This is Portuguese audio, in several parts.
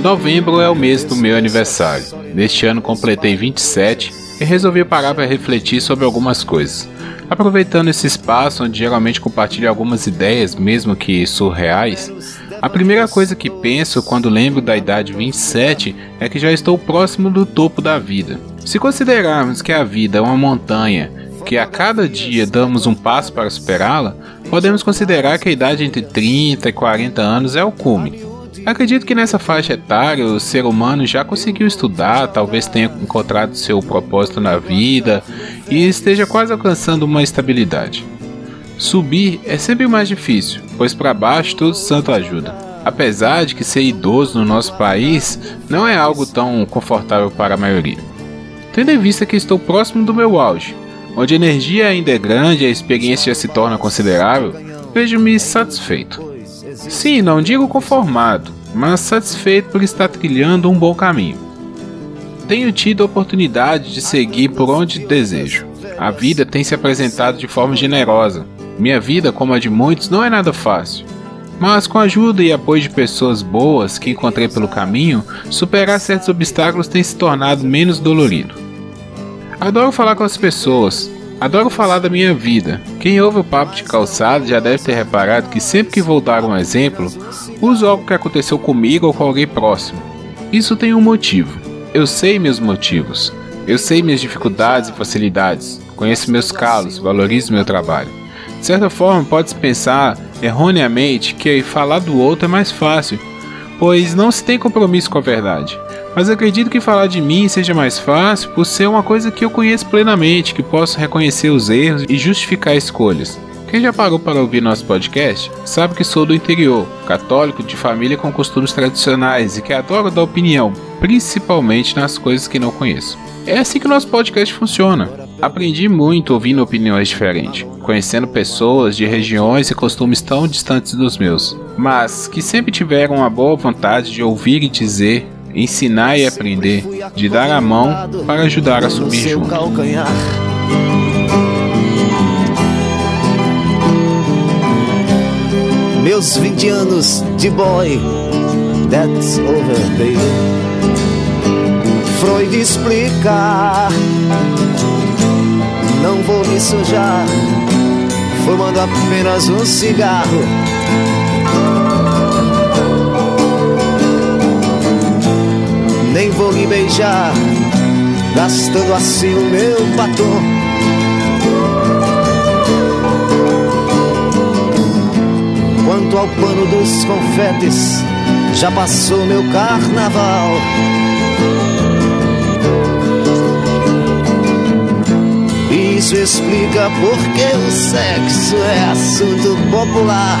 Novembro é o mês do meu aniversário. Neste ano completei 27 e resolvi parar para refletir sobre algumas coisas. Aproveitando esse espaço onde geralmente compartilho algumas ideias, mesmo que surreais, a primeira coisa que penso quando lembro da idade 27 é que já estou próximo do topo da vida. Se considerarmos que a vida é uma montanha, que a cada dia damos um passo para superá-la, podemos considerar que a idade entre 30 e 40 anos é o cume. Acredito que nessa faixa etária o ser humano já conseguiu estudar, talvez tenha encontrado seu propósito na vida e esteja quase alcançando uma estabilidade. Subir é sempre mais difícil, pois para baixo todo santo ajuda. Apesar de que ser idoso no nosso país não é algo tão confortável para a maioria. Tendo em vista que estou próximo do meu auge, onde a energia ainda é grande e a experiência já se torna considerável, vejo-me satisfeito. Sim, não digo conformado, mas satisfeito por estar trilhando um bom caminho. Tenho tido a oportunidade de seguir por onde desejo. A vida tem se apresentado de forma generosa, minha vida, como a de muitos, não é nada fácil. Mas com a ajuda e apoio de pessoas boas que encontrei pelo caminho, superar certos obstáculos tem se tornado menos dolorido. Adoro falar com as pessoas, adoro falar da minha vida. Quem ouve o papo de calçado já deve ter reparado que sempre que vou dar um exemplo, uso algo que aconteceu comigo ou com alguém próximo. Isso tem um motivo. Eu sei meus motivos. Eu sei minhas dificuldades e facilidades. Conheço meus calos, valorizo meu trabalho. De certa forma, pode-se pensar erroneamente que falar do outro é mais fácil, pois não se tem compromisso com a verdade. Mas acredito que falar de mim seja mais fácil por ser uma coisa que eu conheço plenamente, que posso reconhecer os erros e justificar escolhas. Quem já parou para ouvir nosso podcast sabe que sou do interior, católico de família com costumes tradicionais e que adoro dar opinião, principalmente nas coisas que não conheço. É assim que o nosso podcast funciona. Aprendi muito ouvindo opiniões diferentes, conhecendo pessoas de regiões e costumes tão distantes dos meus, mas que sempre tiveram a boa vontade de ouvir e dizer, ensinar e aprender, de dar a mão para ajudar a subir junto. Meus 20 anos de boy, that's over, baby. Freud explicar não vou me sujar, fumando apenas um cigarro. Vou me beijar, gastando assim o meu batom. Quanto ao pano dos confetes, já passou meu carnaval. Isso explica porque o sexo é assunto popular.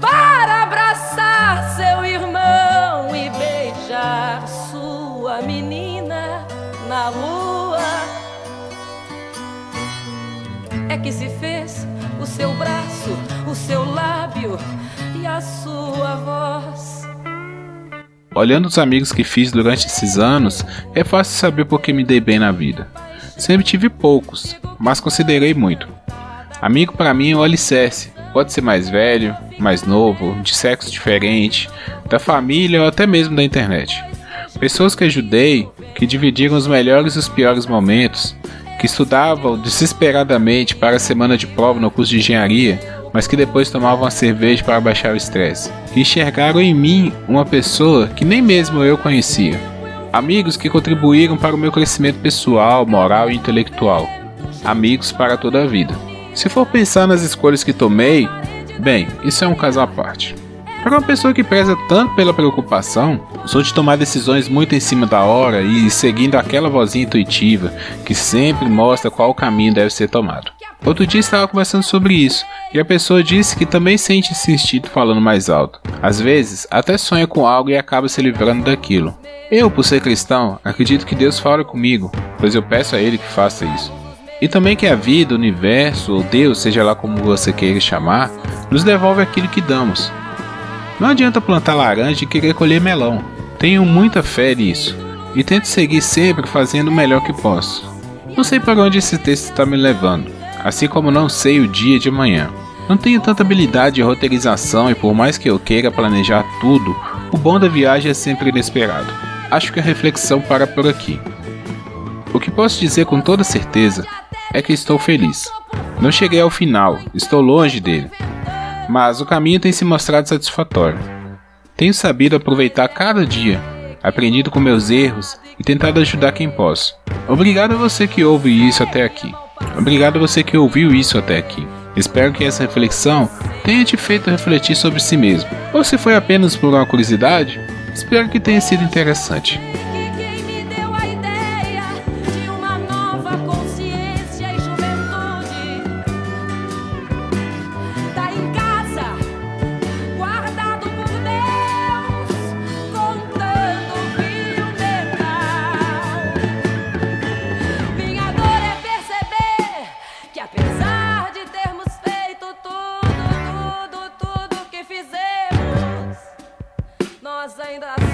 Para abraçar seu irmão e beijar sua menina na lua. É que se fez o seu braço, o seu lábio e a sua voz. Olhando os amigos que fiz durante esses anos, é fácil saber por que me dei bem na vida. Sempre tive poucos, mas considerei muito. Amigo para mim é o alicerce. Pode ser mais velho, mais novo, de sexo diferente, da família ou até mesmo da internet. Pessoas que ajudei, que dividiram os melhores e os piores momentos, que estudavam desesperadamente para a semana de prova no curso de engenharia, mas que depois tomavam uma cerveja para baixar o estresse, que enxergaram em mim uma pessoa que nem mesmo eu conhecia. Amigos que contribuíram para o meu crescimento pessoal, moral e intelectual. Amigos para toda a vida. Se for pensar nas escolhas que tomei, bem, isso é um caso à parte. Para uma pessoa que preza tanto pela preocupação, sou de tomar decisões muito em cima da hora e seguindo aquela vozinha intuitiva que sempre mostra qual caminho deve ser tomado. Outro dia estava conversando sobre isso e a pessoa disse que também sente esse instinto falando mais alto. Às vezes, até sonha com algo e acaba se livrando daquilo. Eu, por ser cristão, acredito que Deus fala comigo, pois eu peço a Ele que faça isso. E também que a vida, o universo ou Deus, seja lá como você queira chamar, nos devolve aquilo que damos. Não adianta plantar laranja e querer colher melão. Tenho muita fé nisso e tento seguir sempre fazendo o melhor que posso. Não sei para onde esse texto está me levando, assim como não sei o dia de amanhã. Não tenho tanta habilidade de roteirização e por mais que eu queira planejar tudo, o bom da viagem é sempre inesperado. Acho que a reflexão para por aqui. O que posso dizer com toda certeza é que estou feliz. Não cheguei ao final, estou longe dele, mas o caminho tem se mostrado satisfatório. Tenho sabido aproveitar cada dia, aprendido com meus erros e tentado ajudar quem posso. Obrigado a você que ouve isso até aqui. Obrigado a você que ouviu isso até aqui. Espero que essa reflexão tenha te feito refletir sobre si mesmo. Ou se foi apenas por uma curiosidade, espero que tenha sido interessante. Nós ainda